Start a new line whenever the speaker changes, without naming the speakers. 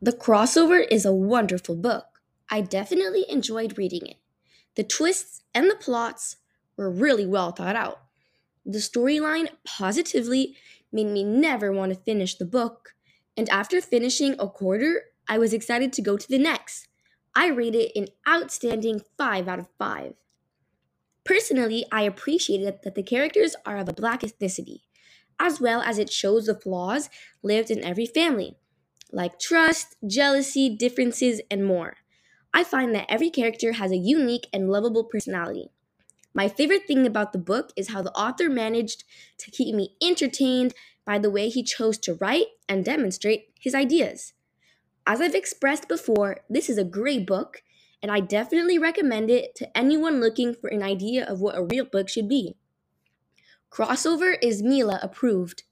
The Crossover is a wonderful book. I definitely enjoyed reading it. The twists and the plots were really well thought out. The storyline positively made me never want to finish the book, and after finishing a quarter, I was excited to go to the next. I rate it an outstanding 5 out of 5. Personally, I appreciated that the characters are of a black ethnicity, as well as it shows the flaws lived in every family, like trust, jealousy, differences, and more. I find that every character has a unique and lovable personality. My favorite thing about the book is how the author managed to keep me entertained by the way he chose to write and demonstrate his ideas. As I've expressed before, this is a great book, and I definitely recommend it to anyone looking for an idea of what a real book should be. Crossover is Mila approved.